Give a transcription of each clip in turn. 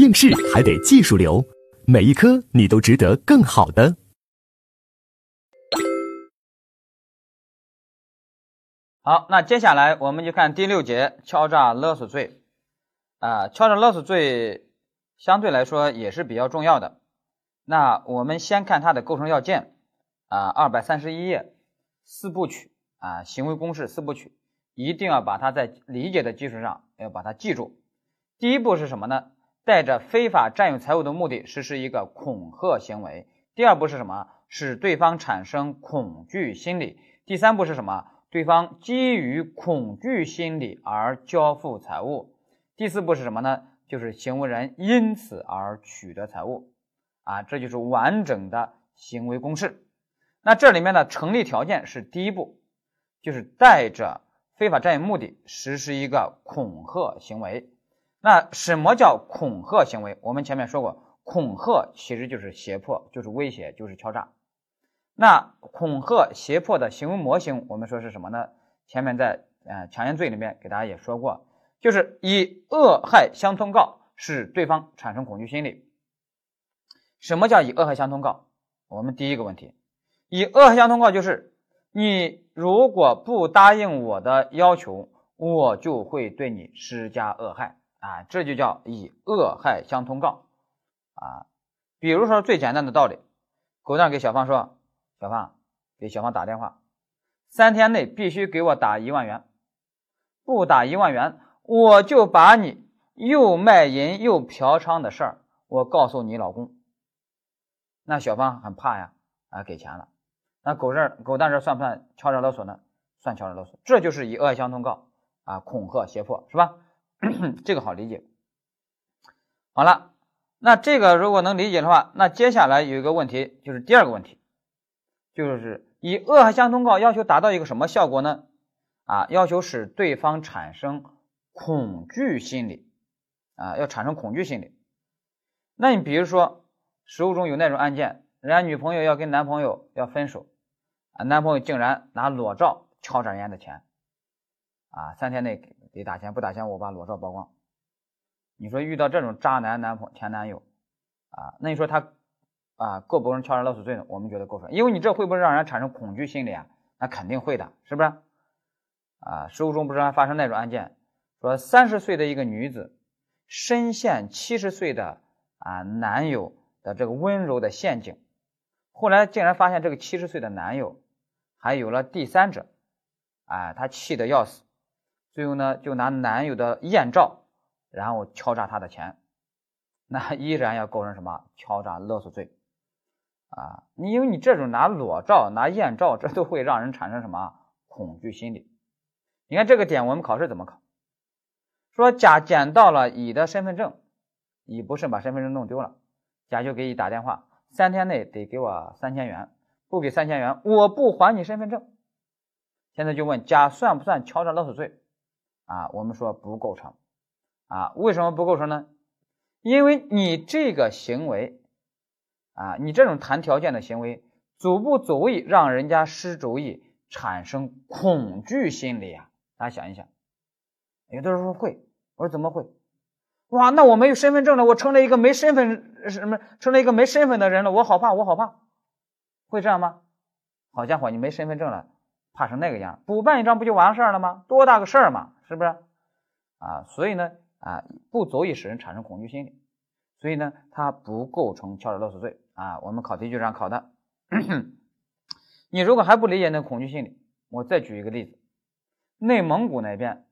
应试还得技术流，每一科你都值得更好的。好，那接下来我们就看第六节敲诈勒索罪。啊，敲诈勒索罪相对来说也是比较重要的。那我们先看它的构成要件。啊，二百三十一页四部曲啊，行为公式四部曲，一定要把它在理解的基础上要把它记住。第一步是什么呢？带着非法占有财物的目的实施一个恐吓行为。第二步是什么？使对方产生恐惧心理。第三步是什么？对方基于恐惧心理而交付财物。第四步是什么呢？就是行为人因此而取得财物。啊，这就是完整的行为公式。那这里面的成立条件是第一步，就是带着非法占有目的实施一个恐吓行为。那什么叫恐吓行为？我们前面说过，恐吓其实就是胁迫，就是威胁，就是敲诈。那恐吓胁迫的行为模型，我们说是什么呢？前面在呃强奸罪里面给大家也说过，就是以恶害相通告，使对方产生恐惧心理。什么叫以恶害相通告？我们第一个问题。以恶害相通告就是，你如果不答应我的要求，我就会对你施加恶害啊，这就叫以恶害相通告啊。比如说最简单的道理，狗蛋给小芳说：“小芳，给小芳打电话，三天内必须给我打一万元，不打一万元，我就把你又卖淫又嫖娼的事儿，我告诉你老公。”那小芳很怕呀，啊，给钱了。那狗这狗蛋这算不算敲诈勒索呢？算敲诈勒索，这就是以恶相通告啊，恐吓胁迫是吧？这个好理解。好了，那这个如果能理解的话，那接下来有一个问题，就是第二个问题，就是以恶害相通告要求达到一个什么效果呢？啊，要求使对方产生恐惧心理啊，要产生恐惧心理。那你比如说，实务中有那种案件。人家女朋友要跟男朋友要分手，啊，男朋友竟然拿裸照敲诈人家的钱，啊，三天内得打钱，不打钱我把裸照曝光。你说遇到这种渣男男朋前男友，啊，那你说他啊构不构成敲诈勒索罪呢？我们觉得构成，因为你这会不会让人产生恐惧心理啊？那肯定会的，是不是？啊，实务中不是还发生那种案件，说三十岁的一个女子深陷七十岁的啊男友的这个温柔的陷阱。后来竟然发现这个七十岁的男友还有了第三者，啊，她气得要死，最后呢就拿男友的艳照，然后敲诈他的钱，那依然要构成什么敲诈勒索罪啊？你因为你这种拿裸照、拿艳照，这都会让人产生什么恐惧心理？你看这个点，我们考试怎么考？说甲捡到了乙的身份证，乙不慎把身份证弄丢了，甲就给乙打电话。三天内得给我三千元，不给三千元，我不还你身份证。现在就问甲算不算敲诈勒索罪？啊，我们说不构成。啊，为什么不构成呢？因为你这个行为，啊，你这种谈条件的行为，足不足以让人家失主意产生恐惧心理啊？大家想一想，有的人说会，我说怎么会？哇，那我没有身份证了，我成了一个没身份什么，成了一个没身份的人了，我好怕，我好怕，会这样吗？好家伙，你没身份证了，怕成那个样？补办一张不就完事儿了吗？多大个事儿嘛，是不是？啊，所以呢，啊，不足以使人产生恐惧心理，所以呢，它不构成敲诈勒索罪啊。我们考题就这样考的。你如果还不理解那恐惧心理，我再举一个例子，内蒙古那边。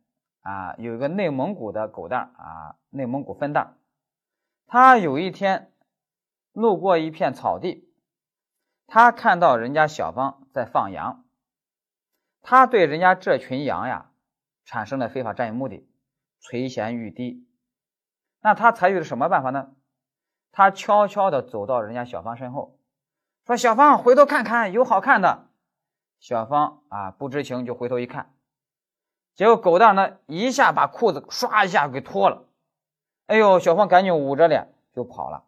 啊，有一个内蒙古的狗蛋啊，内蒙古分蛋，他有一天路过一片草地，他看到人家小芳在放羊，他对人家这群羊呀产生了非法占有目的，垂涎欲滴。那他采取了什么办法呢？他悄悄地走到人家小芳身后，说：“小芳，回头看看，有好看的。”小芳啊，不知情就回头一看。结果狗蛋呢，一下把裤子唰一下给脱了，哎呦，小芳赶紧捂着脸就跑了。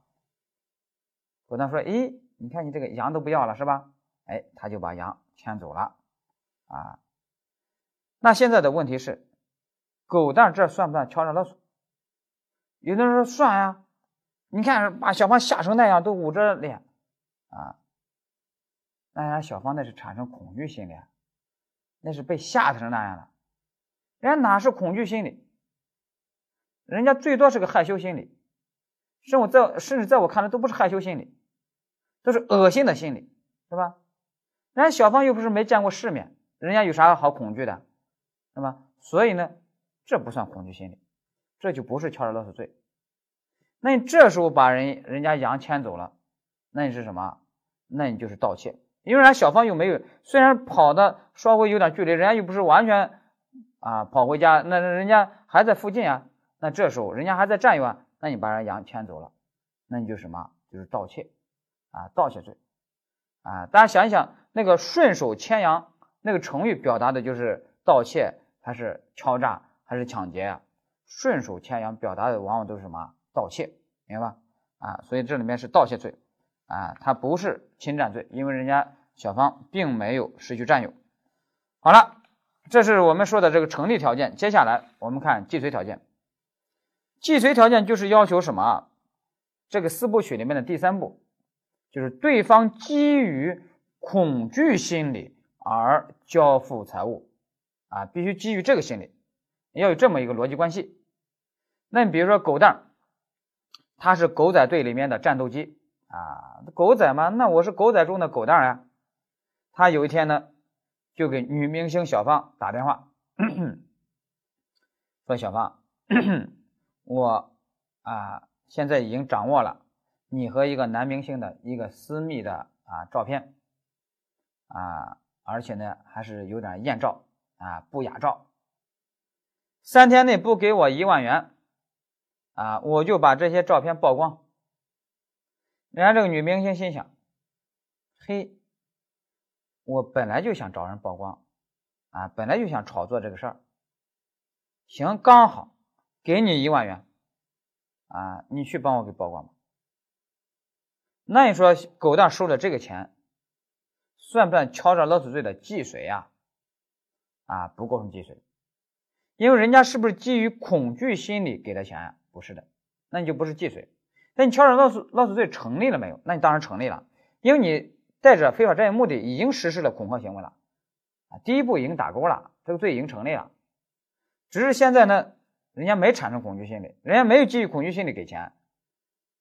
狗蛋说：“咦，你看你这个羊都不要了是吧？”哎，他就把羊牵走了。啊，那现在的问题是，狗蛋这算不算敲诈勒索？有的人说算呀，你看把小芳吓成那样，都捂着脸啊，那人家小芳那是产生恐惧心理，那是被吓成那样了。人家哪是恐惧心理？人家最多是个害羞心理，甚至在甚至在我看来都不是害羞心理，都是恶心的心理，是吧？人家小芳又不是没见过世面，人家有啥好恐惧的，是吧？所以呢，这不算恐惧心理，这就不是敲诈勒索罪。那你这时候把人人家羊牵走了，那你是什么？那你就是盗窃，因为人家小芳又没有，虽然跑的稍微有点距离，人家又不是完全啊跑回家，那人家还在附近啊。那这时候人家还在占有啊，那你把人羊牵走了，那你就什么？就是盗窃啊，盗窃罪啊。大家想一想，那个顺手牵羊那个成语表达的就是盗窃还是敲诈还是抢劫啊？顺手牵羊表达的往往都是什么？盗窃，明白吧？啊，所以这里面是盗窃罪啊，它不是侵占罪，因为人家小芳并没有失去占有。好了，这是我们说的这个成立条件。接下来我们看既遂条件。既遂条件就是要求什么？这个四部曲里面的第三步，就是对方基于恐惧心理而交付财物啊，必须基于这个心理，要有这么一个逻辑关系。那你比如说狗蛋。他是狗仔队里面的战斗机啊，狗仔嘛，那我是狗仔中的狗蛋呀。他有一天呢，就给女明星小芳打电话，说：“小芳，我啊，现在已经掌握了你和一个男明星的一个私密的啊照片啊，而且呢，还是有点艳照啊，不雅照。三天内不给我一万元。”啊，我就把这些照片曝光。人家这个女明星心想：“嘿，我本来就想找人曝光，啊，本来就想炒作这个事儿。行，刚好给你一万元，啊，你去帮我给曝光吧。那你说狗蛋收了这个钱，算不算敲诈勒索罪的既遂呀？啊，不构成既遂，因为人家是不是基于恐惧心理给的钱呀？不是的，那你就不是既遂。那你敲诈勒索勒索罪成立了没有？那你当然成立了，因为你带着非法占有目的已经实施了恐吓行为了啊，第一步已经打勾了，这个罪已经成立了。只是现在呢，人家没产生恐惧心理，人家没有基于恐惧心理给钱，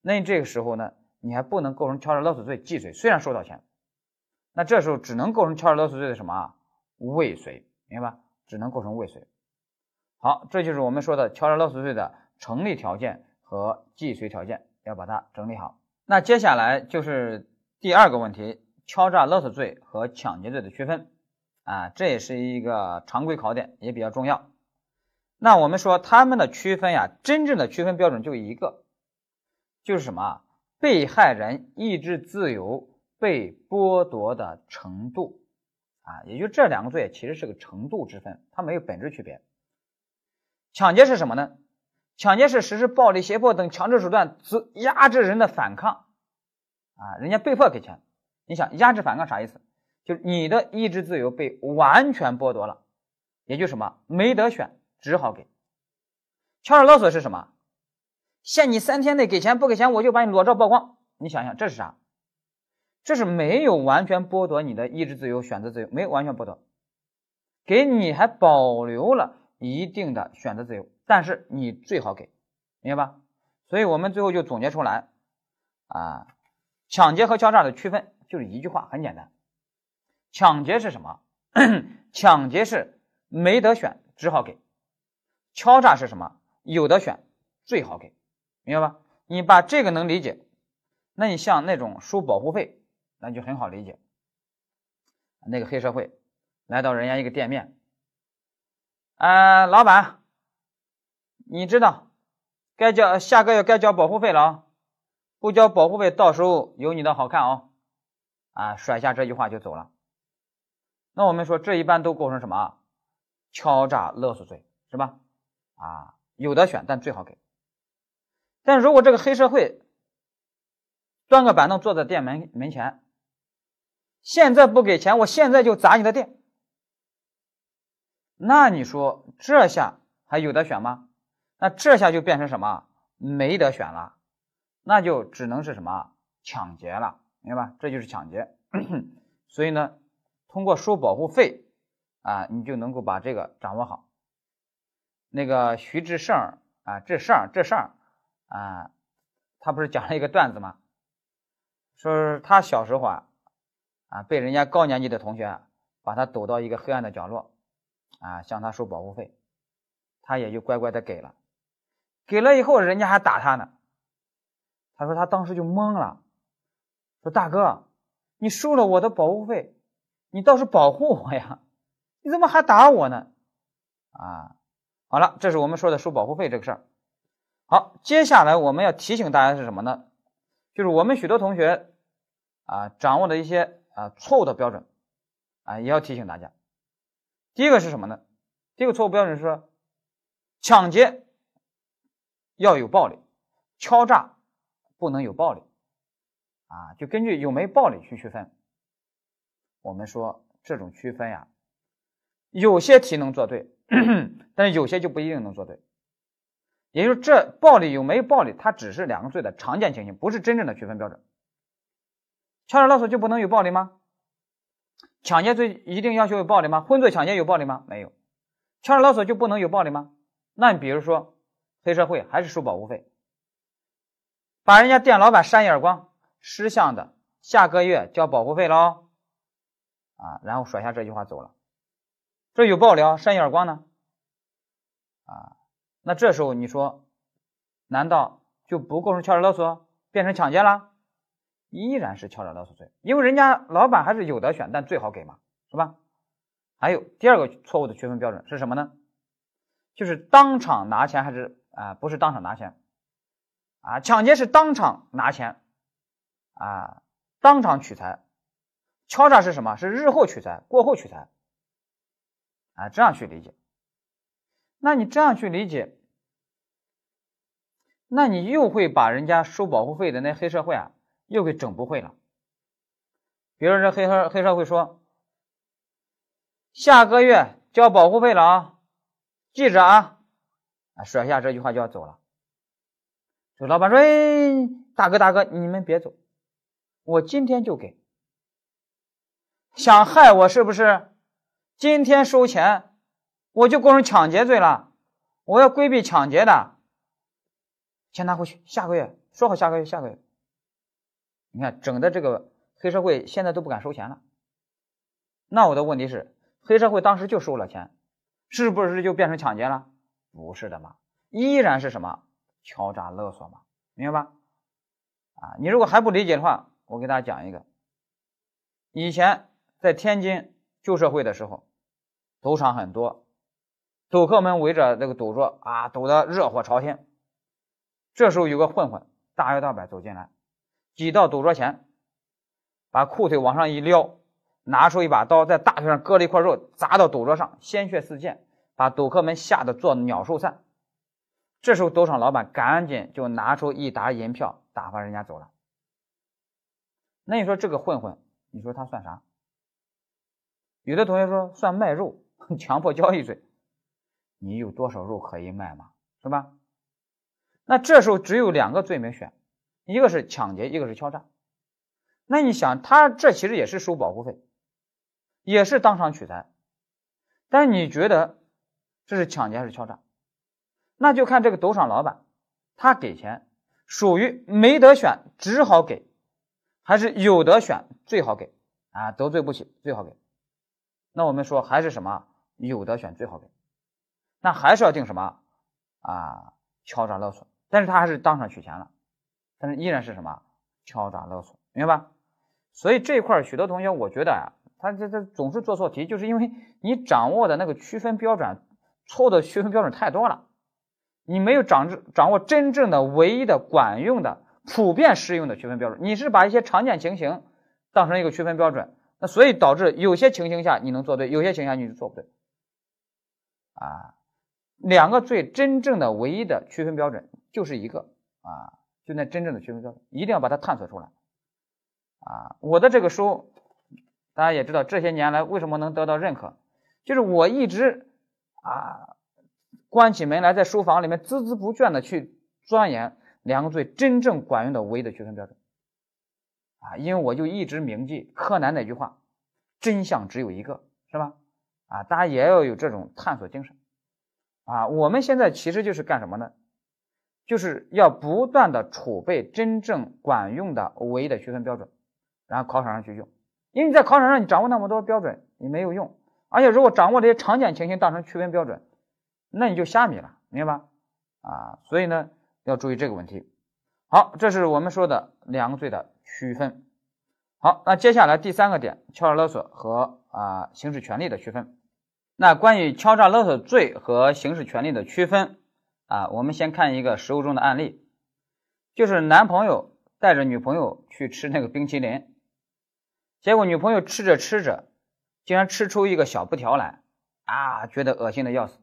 那你这个时候呢，你还不能构成敲诈勒索罪既遂，虽然收到钱，那这时候只能构成敲诈勒索罪的什么未遂，明白吧？只能构成未遂。好，这就是我们说的敲诈勒索罪的。成立条件和既遂条件要把它整理好。那接下来就是第二个问题：敲诈勒索罪和抢劫罪的区分啊，这也是一个常规考点，也比较重要。那我们说他们的区分呀，真正的区分标准就一个，就是什么？被害人意志自由被剥夺的程度啊，也就这两个罪其实是个程度之分，它没有本质区别。抢劫是什么呢？抢劫是实施暴力、胁迫等强制手段，压制人的反抗，啊，人家被迫给钱。你想压制反抗啥意思？就是你的意志自由被完全剥夺了，也就什么没得选，只好给。敲诈勒索是什么？限你三天内给钱，不给钱我就把你裸照曝光。你想想这是啥？这是没有完全剥夺你的意志自由、选择自由，没有完全剥夺，给你还保留了一定的选择自由。但是你最好给，明白吧？所以我们最后就总结出来，啊，抢劫和敲诈的区分就是一句话，很简单。抢劫是什么？抢劫是没得选，只好给；敲诈是什么？有得选，最好给，明白吧？你把这个能理解，那你像那种收保护费，那就很好理解。那个黑社会来到人家一个店面，啊，老板。你知道，该交下个月该交保护费了啊！不交保护费，到时候有你的好看哦！啊，甩下这句话就走了。那我们说，这一般都构成什么？敲诈勒索罪，是吧？啊，有的选，但最好给。但如果这个黑社会端个板凳坐在店门门前，现在不给钱，我现在就砸你的店，那你说这下还有的选吗？那这下就变成什么？没得选了。那就只能是什么抢劫了，明白吧？这就是抢劫。所以呢，通过收保护费啊，你就能够把这个掌握好。那个徐志胜啊，志胜志胜啊，他不是讲了一个段子吗？说他小时候啊，啊被人家高年级的同学把他堵到一个黑暗的角落，啊向他收保护费，他也就乖乖的给了。给了以后，人家还打他呢。他说他当时就懵了，说大哥，你收了我的保护费，你倒是保护我呀，你怎么还打我呢？啊，好了，这是我们说的收保护费这个事儿。好，接下来我们要提醒大家是什么呢？就是我们许多同学啊掌握的一些啊错误的标准啊，也要提醒大家。第一个是什么呢？第一个错误标准是说抢劫。要有暴力，敲诈不能有暴力，啊，就根据有没暴力去区分。我们说这种区分呀，有些题能做对，但是有些就不一定能做对。也就是这暴力有没有暴力，它只是两个罪的常见情形，不是真正的区分标准。敲诈勒索就不能有暴力吗？抢劫罪一定要求有暴力吗？婚罪抢劫有暴力吗？没有。敲诈勒索就不能有暴力吗？那你比如说。黑社会还是收保护费，把人家店老板扇一耳光，识相的下个月交保护费喽，啊，然后甩下这句话走了，这有暴力啊，扇一耳光呢，啊，那这时候你说，难道就不构成敲诈勒索，变成抢劫了？依然是敲诈勒索罪，因为人家老板还是有的选，但最好给嘛，是吧？还有第二个错误的区分标准是什么呢？就是当场拿钱还是？啊，不是当场拿钱，啊，抢劫是当场拿钱，啊，当场取财，敲诈是什么？是日后取财，过后取财，啊，这样去理解。那你这样去理解，那你又会把人家收保护费的那黑社会啊，又给整不会了。比如这黑黑黑社会说，下个月交保护费了啊，记着啊。甩下这句话就要走了，这老板说：“哎，大哥大哥，你们别走，我今天就给。想害我是不是？今天收钱，我就构成抢劫罪了。我要规避抢劫的，钱拿回去。下个月说好，下个月下个月。你看，整的这个黑社会现在都不敢收钱了。那我的问题是，黑社会当时就收了钱，是不是就变成抢劫了？”不是的嘛，依然是什么敲诈勒索嘛，明白吧？啊，你如果还不理解的话，我给大家讲一个。以前在天津旧社会的时候，赌场很多，赌客们围着这个赌桌啊，赌得热火朝天。这时候有个混混大摇大摆走进来，挤到赌桌前，把裤腿往上一撩，拿出一把刀，在大腿上割了一块肉，砸到赌桌上，鲜血四溅。把赌客们吓得做鸟兽散，这时候赌场老板赶紧就拿出一沓银票打发人家走了。那你说这个混混，你说他算啥？有的同学说算卖肉，强迫交易罪。你有多少肉可以卖嘛？是吧？那这时候只有两个罪名选，一个是抢劫，一个是敲诈。那你想，他这其实也是收保护费，也是当场取财，但你觉得？这是抢劫还是敲诈？那就看这个赌场老板，他给钱属于没得选只好给，还是有得选最好给啊？得罪不起最好给。那我们说还是什么有得选最好给，那还是要定什么啊？敲诈勒索，但是他还是当场取钱了，但是依然是什么敲诈勒索，明白吧？所以这一块许多同学我觉得啊，他这这总是做错题，就是因为你掌握的那个区分标准。错的区分标准太多了，你没有掌掌握真正的、唯一的、管用的、普遍适用的区分标准，你是把一些常见情形当成一个区分标准，那所以导致有些情形下你能做对，有些情形下你就做不对。啊，两个最真正的、唯一的区分标准就是一个啊，就那真正的区分标准，一定要把它探索出来。啊，我的这个书大家也知道，这些年来为什么能得到认可，就是我一直。啊，关起门来在书房里面孜孜不倦的去钻研两个最真正管用的唯一的区分标准啊！因为我就一直铭记柯南那句话：“真相只有一个，是吧？”啊，大家也要有这种探索精神啊！我们现在其实就是干什么呢？就是要不断的储备真正管用的唯一的区分标准，然后考场上去用。因为你在考场上你掌握那么多标准，你没有用。而且如果掌握这些常见情形当成区分标准，那你就瞎米了，明白吧？啊，所以呢要注意这个问题。好，这是我们说的两个罪的区分。好，那接下来第三个点，敲诈勒索和啊行使权利的区分。那关于敲诈勒索罪和行使权利的区分。啊，我们先看一个实物中的案例，就是男朋友带着女朋友去吃那个冰淇淋，结果女朋友吃着吃着，竟然吃出一个小布条来，啊，觉得恶心的要死，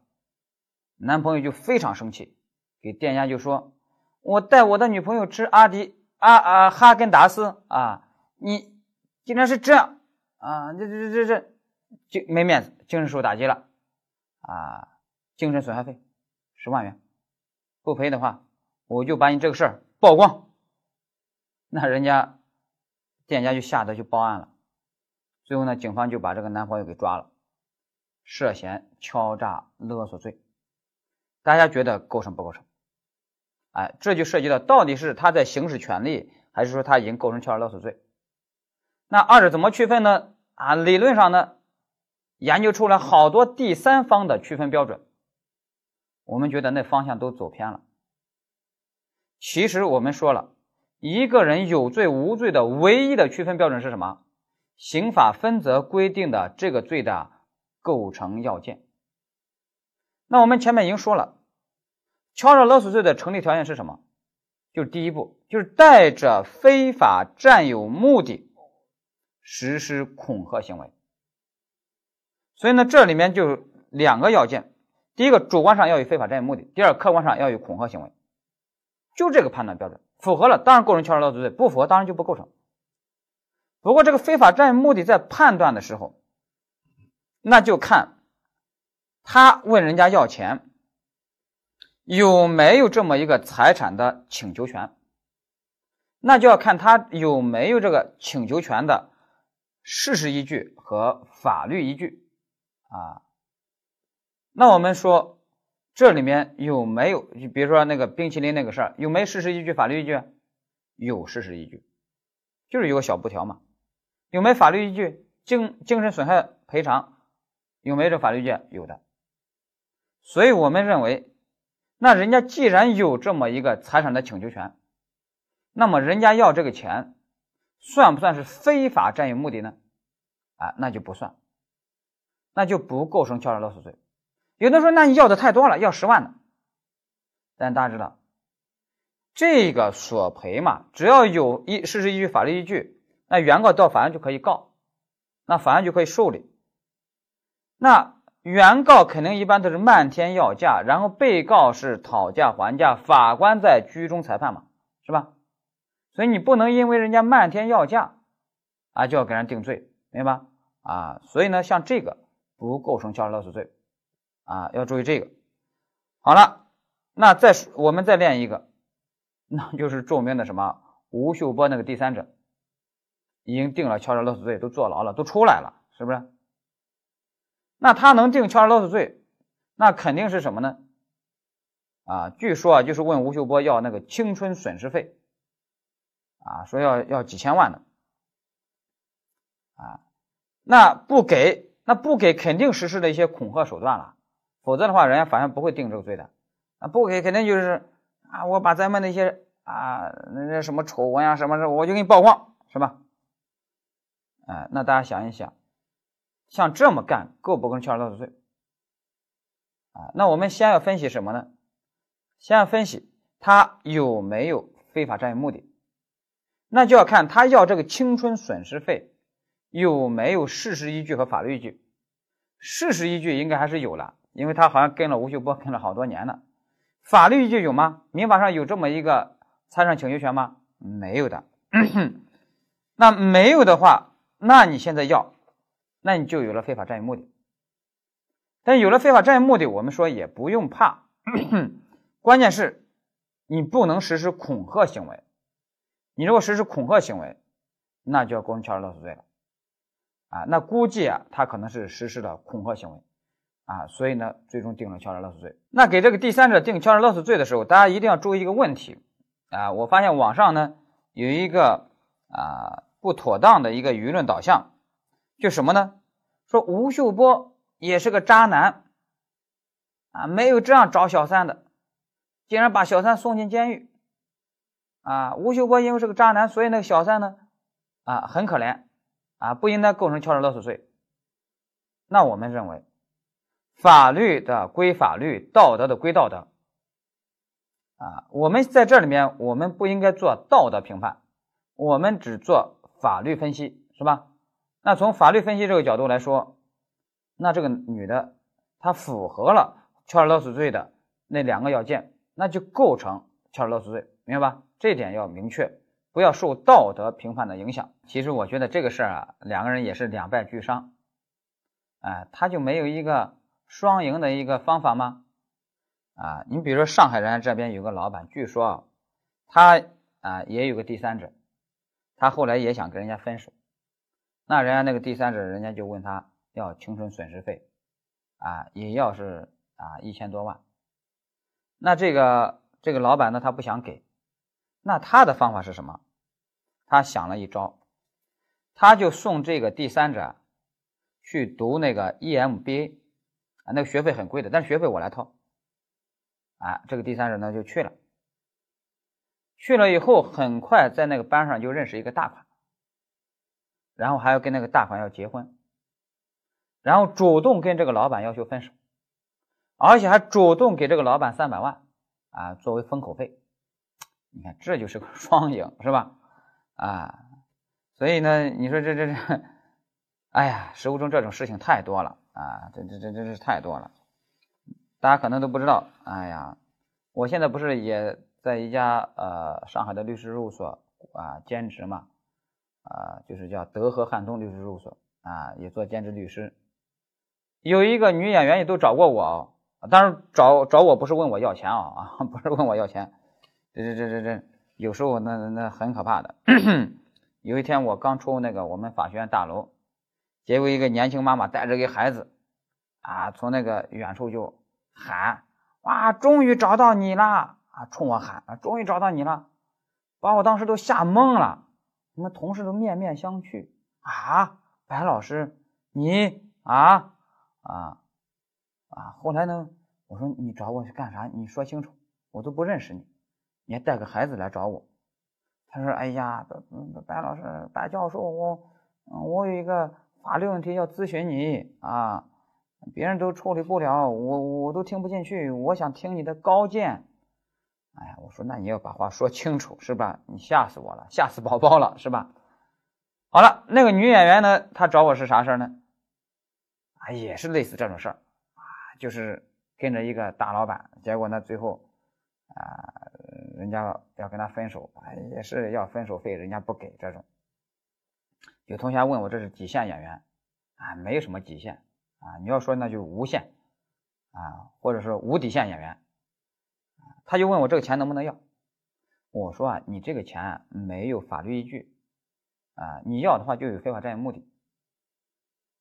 男朋友就非常生气，给店家就说：“我带我的女朋友吃阿迪啊啊哈根达斯啊，你竟然是这样啊，这这这这这就没面子，精神受打击了啊，精神损害费十万元。”不赔的话，我就把你这个事儿曝光。那人家店家就吓得就报案了。最后呢，警方就把这个男朋友给抓了，涉嫌敲诈勒索罪。大家觉得构成不构成？哎，这就涉及到到底是他在行使权利，还是说他已经构成敲诈勒索罪？那二者怎么区分呢？啊，理论上呢，研究出来好多第三方的区分标准。我们觉得那方向都走偏了。其实我们说了，一个人有罪无罪的唯一的区分标准是什么？刑法分则规定的这个罪的构成要件。那我们前面已经说了，敲诈勒索罪的成立条件是什么？就是第一步，就是带着非法占有目的实施恐吓行为。所以呢，这里面就两个要件。第一个主观上要有非法占有目的，第二客观上要有恐吓行为，就这个判断标准符合了，当然构成敲诈勒索罪；不符合，当然就不构成。不过这个非法占有目的在判断的时候，那就看他问人家要钱有没有这么一个财产的请求权，那就要看他有没有这个请求权的事实依据和法律依据啊。那我们说，这里面有没有？比如说那个冰淇淋那个事儿，有没有事实依据、法律依据？有事实依据，就是有个小布条嘛。有没有法律依据？精精神损害赔偿有没有这法律依据？有的。所以我们认为，那人家既然有这么一个财产的请求权，那么人家要这个钱，算不算是非法占有目的呢？啊，那就不算，那就不构成敲诈勒索罪。有的说，那你要的太多了，要十万呢。但大家知道，这个索赔嘛，只要有一事实依据、法律依据，那原告到法院就可以告，那法院就可以受理。那原告肯定一般都是漫天要价，然后被告是讨价还价，法官在居中裁判嘛，是吧？所以你不能因为人家漫天要价啊，就要给人定罪，明白吧？啊，所以呢，像这个不构成敲诈勒索罪。啊，要注意这个。好了，那再我们再练一个，那就是著名的什么吴秀波那个第三者，已经定了敲诈勒索罪，都坐牢了，都出来了，是不是？那他能定敲诈勒索罪，那肯定是什么呢？啊，据说啊，就是问吴秀波要那个青春损失费，啊，说要要几千万的，啊，那不给，那不给，肯定实施了一些恐吓手段了。否则的话，人家法院不会定这个罪的。啊，不给肯定就是啊，我把咱们那些啊那那什么丑闻啊什么的，我就给你曝光，是吧？哎，那大家想一想，像这么干够不够敲诈勒索罪？啊，那我们先要分析什么呢？先要分析他有没有非法占有目的，那就要看他要这个青春损失费有没有事实依据和法律依据。事实依据应该还是有了。因为他好像跟了吴秀波跟了好多年了，法律依据有吗？民法上有这么一个财产请求权吗？没有的。那没有的话，那你现在要，那你就有了非法占有目的。但有了非法占有目的，我们说也不用怕，关键是你不能实施恐吓行为。你如果实施恐吓行为，那就要构成敲诈勒索罪了。啊，那估计啊，他可能是实施了恐吓行为，啊，所以呢，最终定了敲诈勒索罪。那给这个第三者定敲诈勒索罪的时候，大家一定要注意一个问题，啊，我发现网上呢有一个啊不妥当的一个舆论导向，就什么呢？说吴秀波也是个渣男，啊，没有这样找小三的，竟然把小三送进监狱，啊，吴秀波因为是个渣男，所以那个小三呢，啊，很可怜。啊，不应该构成敲诈勒索罪。那我们认为，法律的归法律，道德的归道德。啊，我们在这里面，我们不应该做道德评判，我们只做法律分析，是吧？那从法律分析这个角度来说，那这个女的她符合了敲诈勒索罪的那两个要件，那就构成敲诈勒索罪，明白吧？这点要明确。不要受道德评判的影响。其实我觉得这个事儿啊，两个人也是两败俱伤。哎，他就没有一个双赢的一个方法吗？啊，你比如说上海人家这边有个老板，据说啊，他啊也有个第三者，他后来也想跟人家分手，那人家那个第三者，人家就问他要青春损失费，啊，也要是啊一千多万。那这个这个老板呢，他不想给，那他的方法是什么？他想了一招，他就送这个第三者去读那个 EMBA 啊，那个学费很贵的，但是学费我来掏。啊，这个第三者呢就去了，去了以后很快在那个班上就认识一个大款，然后还要跟那个大款要结婚，然后主动跟这个老板要求分手，而且还主动给这个老板三百万啊作为封口费。你看，这就是个双赢，是吧？啊，所以呢，你说这这这，哎呀，生活中这种事情太多了啊，这这这真是太多了，大家可能都不知道。哎呀，我现在不是也在一家呃上海的律师事务所啊兼职嘛，啊，就是叫德和汉通律师事务所啊，也做兼职律师。有一个女演员也都找过我，当然找找我不是问我要钱啊啊，不是问我要钱，这这这这这。有时候那那很可怕的。有一天我刚出那个我们法学院大楼，结果一个年轻妈妈带着个孩子，啊，从那个远处就喊：“哇，终于找到你了！”啊，冲我喊：“啊，终于找到你了！”把我当时都吓懵了。我们同事都面面相觑。啊，白老师，你啊啊啊！后来呢，我说你找我去干啥？你说清楚，我都不认识你。你还带个孩子来找我，他说：“哎呀，白老师、白教授，我，我有一个法律问题要咨询你啊，别人都处理不了，我我都听不进去，我想听你的高见。”哎呀，我说那你要把话说清楚是吧？你吓死我了，吓死宝宝了是吧？好了，那个女演员呢？她找我是啥事呢？啊，也是类似这种事儿啊，就是跟着一个大老板，结果呢，最后啊。人家要跟他分手，也是要分手费，人家不给这种。有同学问我这是几线演员啊？没有什么极限啊，你要说那就无限啊，或者说无底线演员。他就问我这个钱能不能要？我说啊，你这个钱没有法律依据啊，你要的话就有非法占有目的。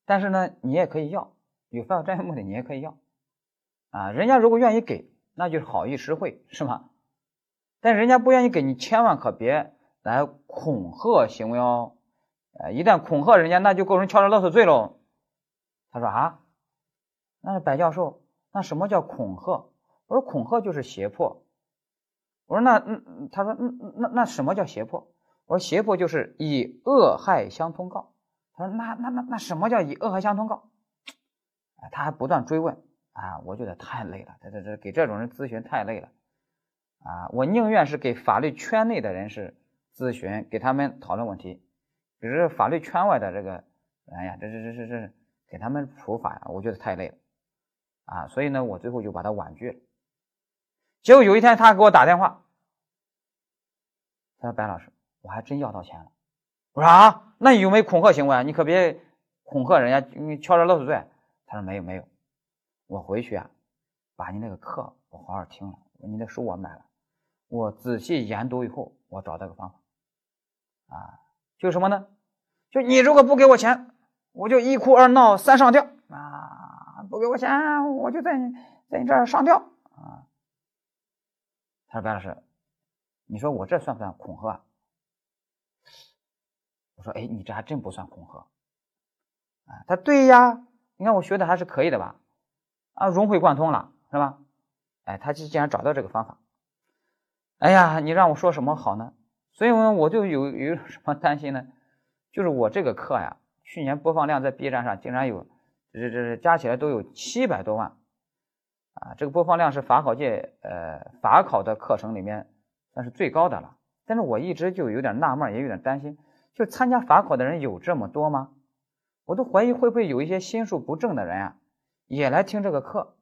但是呢，你也可以要，有非法占有目的你也可以要啊。人家如果愿意给，那就是好意实惠，是吗？但人家不愿意给你，千万可别来恐吓行为哦。呃，一旦恐吓人家，那就构成敲诈勒索罪喽。他说啊，那是白教授，那什么叫恐吓？我说恐吓就是胁迫。我说那嗯，他说嗯那那什么叫胁迫？我说胁迫就是以恶害相通告。他说那那那那什么叫以恶害相通告？他还不断追问啊，我觉得太累了，这这这给这种人咨询太累了。啊，我宁愿是给法律圈内的人士咨询，给他们讨论问题，只是法律圈外的这个，哎呀，这这这这这给他们普法呀，我觉得太累了，啊，所以呢，我最后就把他婉拒了。结果有一天他给我打电话，他说：“白老师，我还真要到钱了。”我说：“啊，那你有没有恐吓行为？你可别恐吓人家，你敲诈勒索罪。”他说：“没有，没有。我回去啊，把你那个课我好好听了，你的书我买了。”我仔细研读以后，我找到个方法，啊，就什么呢？就你如果不给我钱，我就一哭二闹三上吊啊！不给我钱，我就在你在你这儿上吊啊！他说白老师，你说我这算不算恐吓？我说，哎，你这还真不算恐吓啊！他对呀，你看我学的还是可以的吧？啊，融会贯通了，是吧？哎，他既然找到这个方法，哎呀，你让我说什么好呢？所以呢，我就有有什么担心呢？就是我这个课呀，去年播放量在 B 站上竟然有，这这这加起来都有七百多万，啊，这个播放量是法考界呃法考的课程里面算是最高的了。但是我一直就有点纳闷，也有点担心，就参加法考的人有这么多吗？我都怀疑会不会有一些心术不正的人啊，也来听这个课，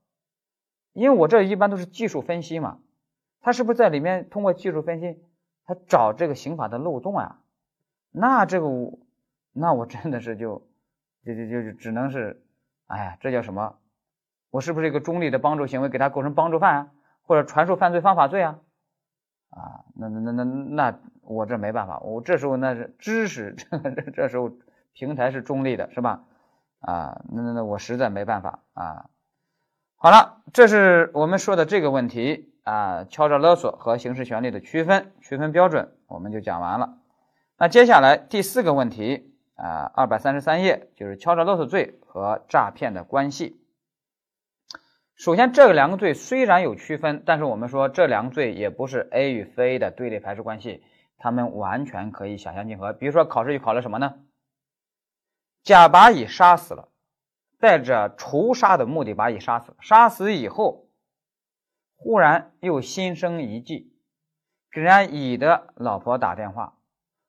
因为我这一般都是技术分析嘛，他是不是在里面通过技术分析，他找这个刑法的漏洞啊？那这个，那我真的是就，就就就只能是，哎呀，这叫什么？我是不是一个中立的帮助行为，给他构成帮助犯啊，或者传授犯罪方法罪啊？啊，那那那那那我这没办法，我这时候那是知识，这这时候平台是中立的，是吧？啊，那那那我实在没办法啊。好了，这是我们说的这个问题啊，敲诈勒索和刑事权利的区分区分标准，我们就讲完了。那接下来第四个问题啊，二百三十三页就是敲诈勒索罪和诈骗的关系。首先，这两个罪虽然有区分，但是我们说这两个罪也不是 A 与非的对立排斥关系，他们完全可以想象竞合。比如说考试就考了什么呢？甲把乙杀死了，带着仇杀的目的把乙杀死，杀死以后，忽然又心生一计，给人家乙的老婆打电话。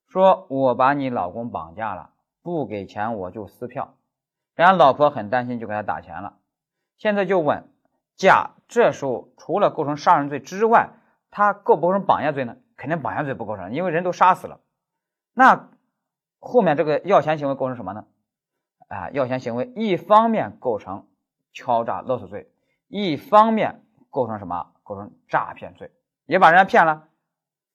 说我把你老公绑架了，不给钱我就撕票。人家老婆很担心，就给他打钱了。现在就问甲，这时候除了构成杀人罪之外，他构不构成绑架罪呢？肯定绑架罪不构成，因为人都杀死了。那后面这个要钱行为构成什么呢？啊，要钱行为一方面构成敲诈勒索罪，一方面构成什么？构成诈骗罪，也把人家骗了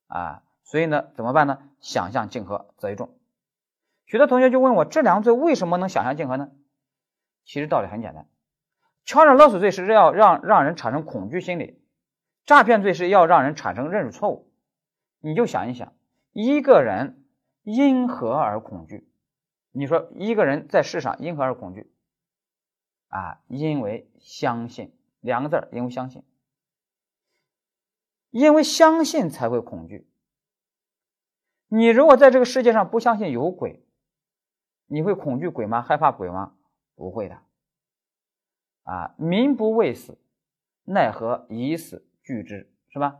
啊。所以呢，怎么办呢？想象竞合择一重。许多同学就问我，这两个罪为什么能想象竞合呢？其实道理很简单，敲诈勒索罪是要让让人产生恐惧心理，诈骗罪是要让人产生认识错误。你就想一想，一个人因何而恐惧？你说一个人在世上因何而恐惧？啊，因为相信两个字因为相信，因为相信才会恐惧。你如果在这个世界上不相信有鬼，你会恐惧鬼吗？害怕鬼吗？不会的。啊，民不畏死，奈何以死惧之，是吧？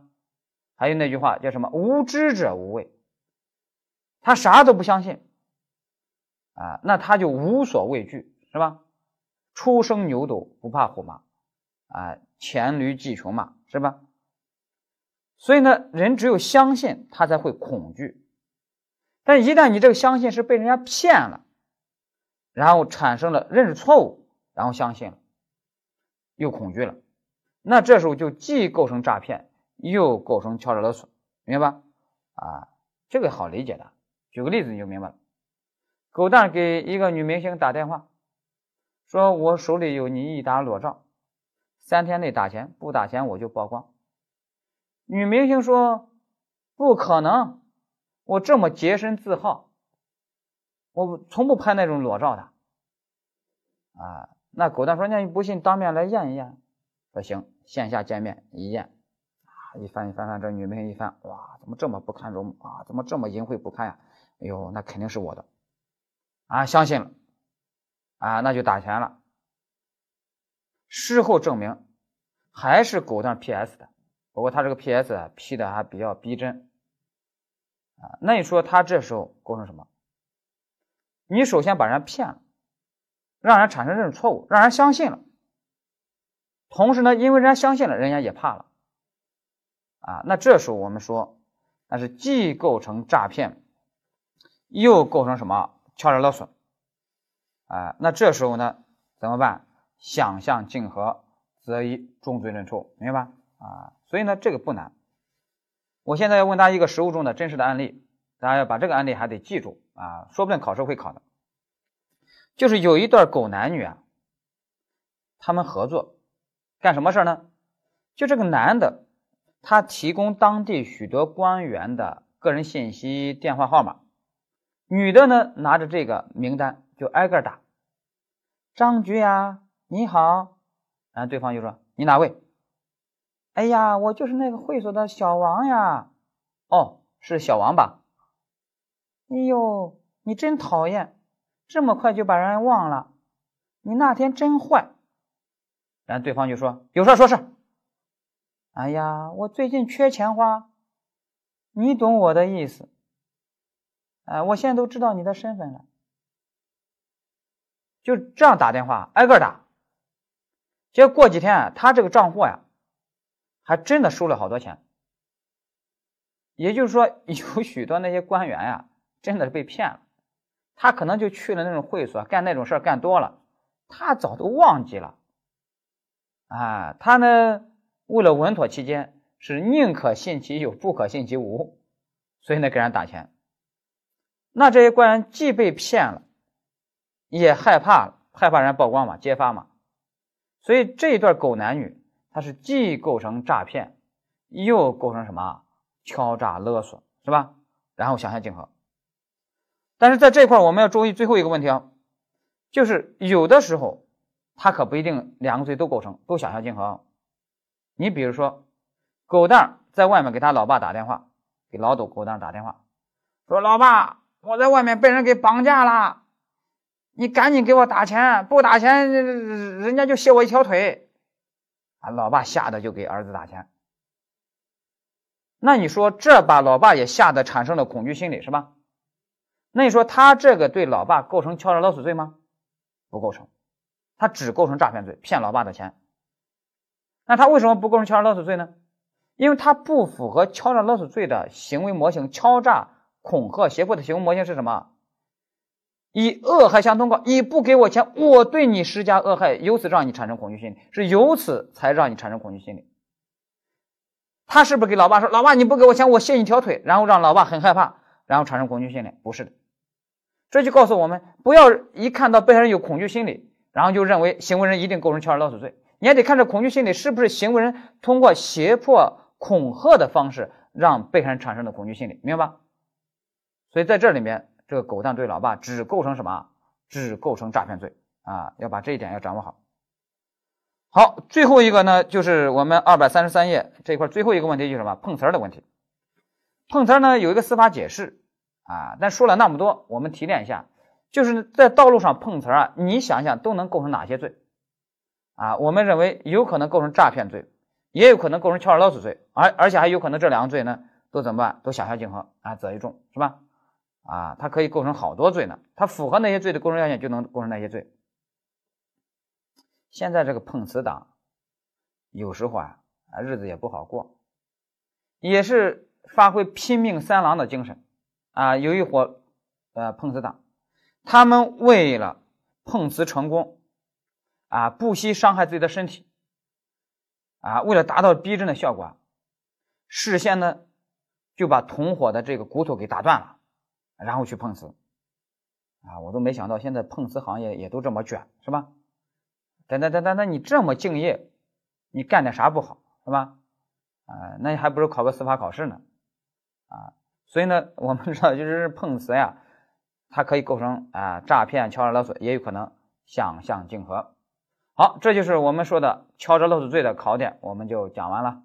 还有那句话叫什么？无知者无畏。他啥都不相信，啊，那他就无所畏惧，是吧？初生牛犊不怕虎嘛，啊，黔驴技穷嘛，是吧？所以呢，人只有相信，他才会恐惧。但一旦你这个相信是被人家骗了，然后产生了认识错误，然后相信了，又恐惧了，那这时候就既构成诈骗，又构成敲诈勒索，明白吧？啊，这个好理解的，举个例子你就明白了。狗蛋给一个女明星打电话，说我手里有你一沓裸照，三天内打钱，不打钱我就曝光。女明星说不可能。我这么洁身自好，我从不拍那种裸照的，啊，那狗蛋说：“那你不信，当面来验一验。”说行，线下见面一验，啊，一翻一翻翻，这女明星一翻，哇，怎么这么不堪容啊？怎么这么淫秽不堪呀？哎呦，那肯定是我的，啊，相信了，啊，那就打钱了。事后证明还是狗蛋 PS 的，不过他这个 PS P 的还比较逼真。啊，那你说他这时候构成什么？你首先把人骗了，让人产生这种错误，让人相信了。同时呢，因为人家相信了，人家也怕了。啊，那这时候我们说，那是既构成诈骗，又构成什么敲诈勒索？啊，那这时候呢，怎么办？想象竞合，择一重罪论处，明白吧？啊，所以呢，这个不难。我现在要问大家一个实务中的真实的案例，大家要把这个案例还得记住啊，说不定考试会考的。就是有一对狗男女啊，他们合作干什么事呢？就这个男的，他提供当地许多官员的个人信息、电话号码，女的呢拿着这个名单就挨个打。张局呀，你好，然后对方就说：“你哪位？”哎呀，我就是那个会所的小王呀。哦，是小王吧？哎呦，你真讨厌，这么快就把人忘了。你那天真坏。然后对方就说：“有事说事。”哎呀，我最近缺钱花，你懂我的意思。哎，我现在都知道你的身份了，就这样打电话，挨个打。结果过几天，他这个账户呀。还真的收了好多钱，也就是说，有许多那些官员呀，真的是被骗了。他可能就去了那种会所，干那种事儿干多了，他早都忘记了。啊，他呢，为了稳妥起见，是宁可信其有，不可信其无，所以呢，给人打钱。那这些官员既被骗了，也害怕了，害怕人曝光嘛，揭发嘛，所以这一对狗男女。他是既构成诈骗，又构成什么敲诈勒索，是吧？然后想象竞合。但是在这块我们要注意最后一个问题啊，就是有的时候他可不一定两个罪都构成，都想象竞合。你比如说，狗蛋在外面给他老爸打电话，给老狗狗蛋打电话，说：“老爸，我在外面被人给绑架了，你赶紧给我打钱，不打钱，人家就卸我一条腿。”啊，老爸吓得就给儿子打钱，那你说这把老爸也吓得产生了恐惧心理是吧？那你说他这个对老爸构成敲诈勒索罪吗？不构成，他只构成诈骗罪，骗老爸的钱。那他为什么不构成敲诈勒索罪呢？因为他不符合敲诈勒索罪的行为模型，敲诈、恐吓、胁迫的行为模型是什么？以恶害相通告，你不给我钱，我对你施加恶害，由此让你产生恐惧心理，是由此才让你产生恐惧心理。他是不是给老爸说，老爸你不给我钱，我卸你条腿，然后让老爸很害怕，然后产生恐惧心理？不是的，这就告诉我们，不要一看到被害人有恐惧心理，然后就认为行为人一定构成敲诈勒索罪。你还得看这恐惧心理是不是行为人通过胁迫、恐吓的方式让被害人产生的恐惧心理，明白吧？所以在这里面。这个狗蛋对老爸只构成什么？只构成诈骗罪啊！要把这一点要掌握好。好，最后一个呢，就是我们二百三十三页这一块最后一个问题，就是什么？碰瓷儿的问题。碰瓷儿呢有一个司法解释啊，但说了那么多，我们提炼一下，就是在道路上碰瓷儿啊，你想想都能构成哪些罪啊？我们认为有可能构成诈骗罪，也有可能构成敲诈勒索罪，而而且还有可能这两个罪呢都怎么办？都想象竞合啊，择一重是吧？啊，它可以构成好多罪呢。它符合那些罪的构成要件，就能构成那些罪。现在这个碰瓷党，有时候啊，啊日子也不好过，也是发挥拼命三郎的精神啊。有一伙呃碰瓷党，他们为了碰瓷成功啊，不惜伤害自己的身体啊，为了达到逼真的效果，事先呢就把同伙的这个骨头给打断了。然后去碰瓷，啊，我都没想到现在碰瓷行业也都这么卷，是吧？等等等等，那你这么敬业，你干点啥不好，是吧？啊，那你还不如考个司法考试呢，啊，所以呢，我们知道就是碰瓷呀，它可以构成啊诈骗、敲诈勒索，也有可能想象竞合。好，这就是我们说的敲诈勒索罪的考点，我们就讲完了。